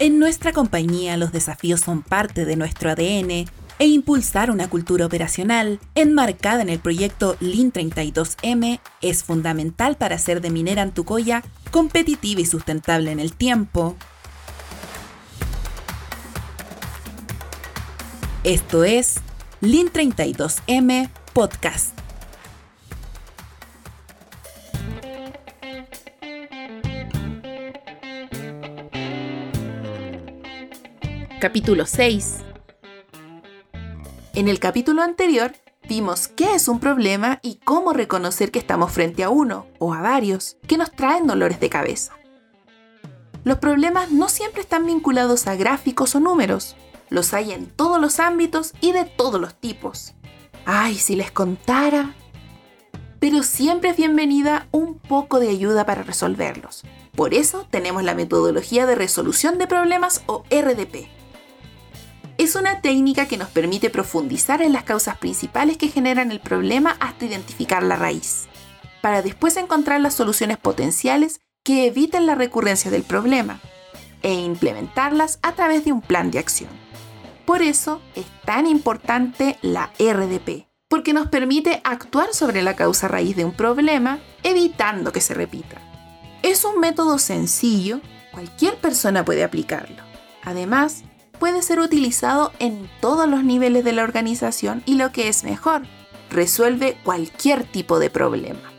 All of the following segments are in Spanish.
En nuestra compañía los desafíos son parte de nuestro ADN e impulsar una cultura operacional enmarcada en el proyecto Lean 32M es fundamental para hacer de Minera Antucoya competitiva y sustentable en el tiempo. Esto es Lean 32M Podcast. Capítulo 6 en el capítulo anterior vimos qué es un problema y cómo reconocer que estamos frente a uno o a varios que nos traen dolores de cabeza. Los problemas no siempre están vinculados a gráficos o números, los hay en todos los ámbitos y de todos los tipos. Ay, si les contara. Pero siempre es bienvenida un poco de ayuda para resolverlos. Por eso tenemos la metodología de resolución de problemas o RDP es una técnica que nos permite profundizar en las causas principales que generan el problema hasta identificar la raíz, para después encontrar las soluciones potenciales que eviten la recurrencia del problema e implementarlas a través de un plan de acción. Por eso es tan importante la RDP, porque nos permite actuar sobre la causa raíz de un problema, evitando que se repita. Es un método sencillo, cualquier persona puede aplicarlo. Además, puede ser utilizado en todos los niveles de la organización y lo que es mejor, resuelve cualquier tipo de problema.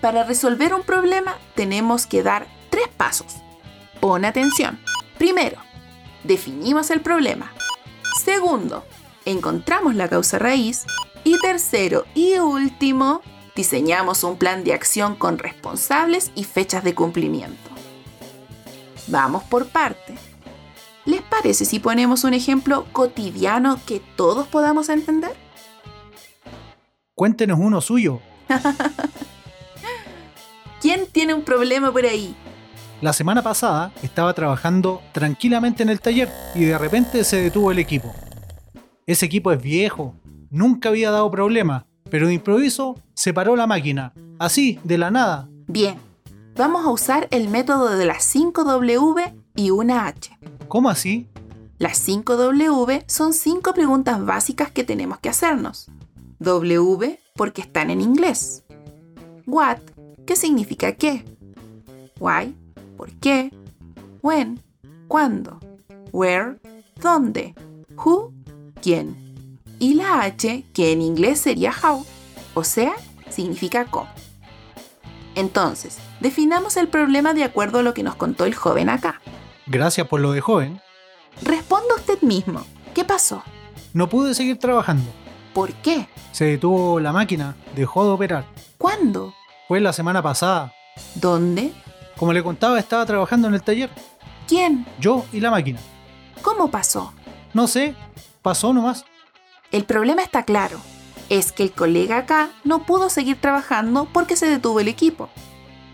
Para resolver un problema tenemos que dar tres pasos. Pon atención. Primero, definimos el problema. Segundo, encontramos la causa raíz. Y tercero y último, diseñamos un plan de acción con responsables y fechas de cumplimiento. Vamos por parte. ¿Les parece si ponemos un ejemplo cotidiano que todos podamos entender? Cuéntenos uno suyo. ¿Quién tiene un problema por ahí? La semana pasada estaba trabajando tranquilamente en el taller y de repente se detuvo el equipo. Ese equipo es viejo, nunca había dado problema, pero de improviso se paró la máquina, así, de la nada. Bien, vamos a usar el método de las 5W y una H. ¿Cómo así? Las 5W son 5 preguntas básicas que tenemos que hacernos. W porque están en inglés. What, ¿qué significa qué? Why, ¿por qué? When, ¿cuándo? Where, ¿dónde? Who, ¿quién? Y la H, que en inglés sería how, o sea, significa cómo. Entonces, definamos el problema de acuerdo a lo que nos contó el joven acá. Gracias por lo de joven. Responda usted mismo. ¿Qué pasó? No pude seguir trabajando. ¿Por qué? Se detuvo la máquina, dejó de operar. ¿Cuándo? Fue la semana pasada. ¿Dónde? Como le contaba, estaba trabajando en el taller. ¿Quién? Yo y la máquina. ¿Cómo pasó? No sé, pasó nomás. El problema está claro es que el colega acá no pudo seguir trabajando porque se detuvo el equipo.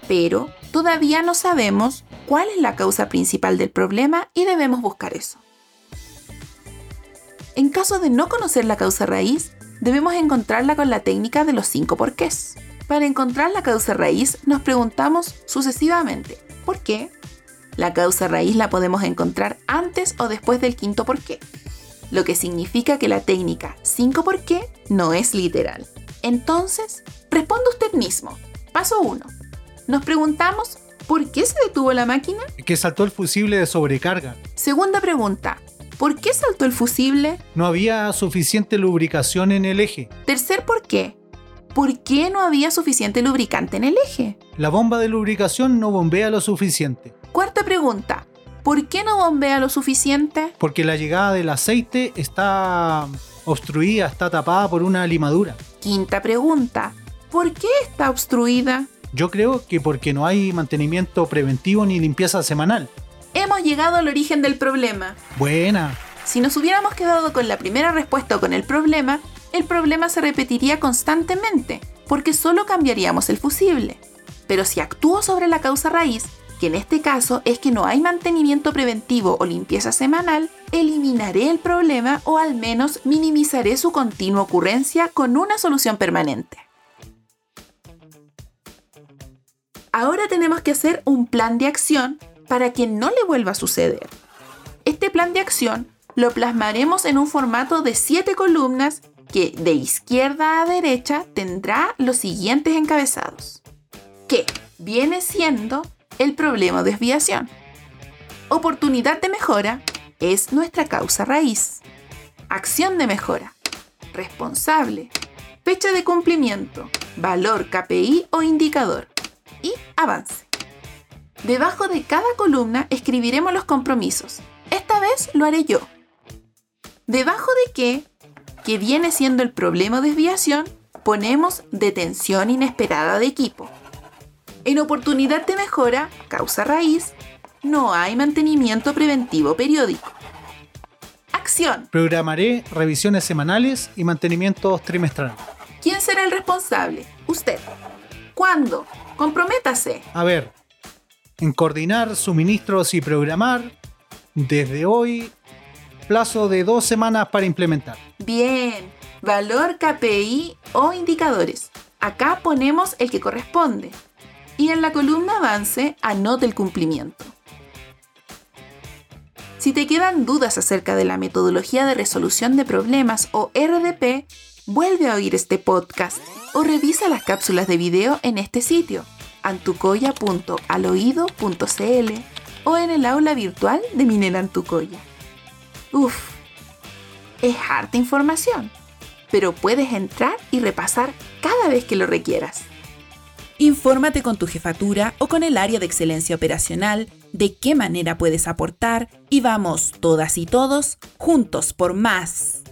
Pero todavía no sabemos cuál es la causa principal del problema y debemos buscar eso. En caso de no conocer la causa raíz, debemos encontrarla con la técnica de los cinco porqués. Para encontrar la causa raíz nos preguntamos sucesivamente, ¿por qué? La causa raíz la podemos encontrar antes o después del quinto porqué lo que significa que la técnica 5 por qué no es literal. Entonces, responde usted mismo. Paso 1. Nos preguntamos, ¿por qué se detuvo la máquina? Que saltó el fusible de sobrecarga. Segunda pregunta, ¿por qué saltó el fusible? No había suficiente lubricación en el eje. Tercer por qué. ¿Por qué no había suficiente lubricante en el eje? La bomba de lubricación no bombea lo suficiente. Cuarta pregunta, ¿Por qué no bombea lo suficiente? Porque la llegada del aceite está obstruida, está tapada por una limadura. Quinta pregunta. ¿Por qué está obstruida? Yo creo que porque no hay mantenimiento preventivo ni limpieza semanal. Hemos llegado al origen del problema. Buena. Si nos hubiéramos quedado con la primera respuesta o con el problema, el problema se repetiría constantemente, porque solo cambiaríamos el fusible. Pero si actúo sobre la causa raíz, que en este caso es que no hay mantenimiento preventivo o limpieza semanal, eliminaré el problema o al menos minimizaré su continua ocurrencia con una solución permanente. Ahora tenemos que hacer un plan de acción para que no le vuelva a suceder. Este plan de acción lo plasmaremos en un formato de 7 columnas que de izquierda a derecha tendrá los siguientes encabezados. Que viene siendo el problema de desviación. Oportunidad de mejora es nuestra causa raíz. Acción de mejora. Responsable. Fecha de cumplimiento. Valor KPI o indicador. Y avance. Debajo de cada columna escribiremos los compromisos. Esta vez lo haré yo. Debajo de qué, que viene siendo el problema de desviación, ponemos detención inesperada de equipo. En oportunidad de mejora, causa raíz, no hay mantenimiento preventivo periódico. Acción. Programaré revisiones semanales y mantenimientos trimestrales. ¿Quién será el responsable? Usted. ¿Cuándo? Comprométase. A ver, en coordinar suministros y programar, desde hoy plazo de dos semanas para implementar. Bien, valor KPI o indicadores. Acá ponemos el que corresponde. Y en la columna avance anote el cumplimiento. Si te quedan dudas acerca de la metodología de resolución de problemas o RDP, vuelve a oír este podcast o revisa las cápsulas de video en este sitio, antucoya.aloído.cl o en el aula virtual de Minel Antucoya. Uf, es harta información, pero puedes entrar y repasar cada vez que lo requieras. Infórmate con tu jefatura o con el área de excelencia operacional de qué manera puedes aportar y vamos todas y todos juntos por más.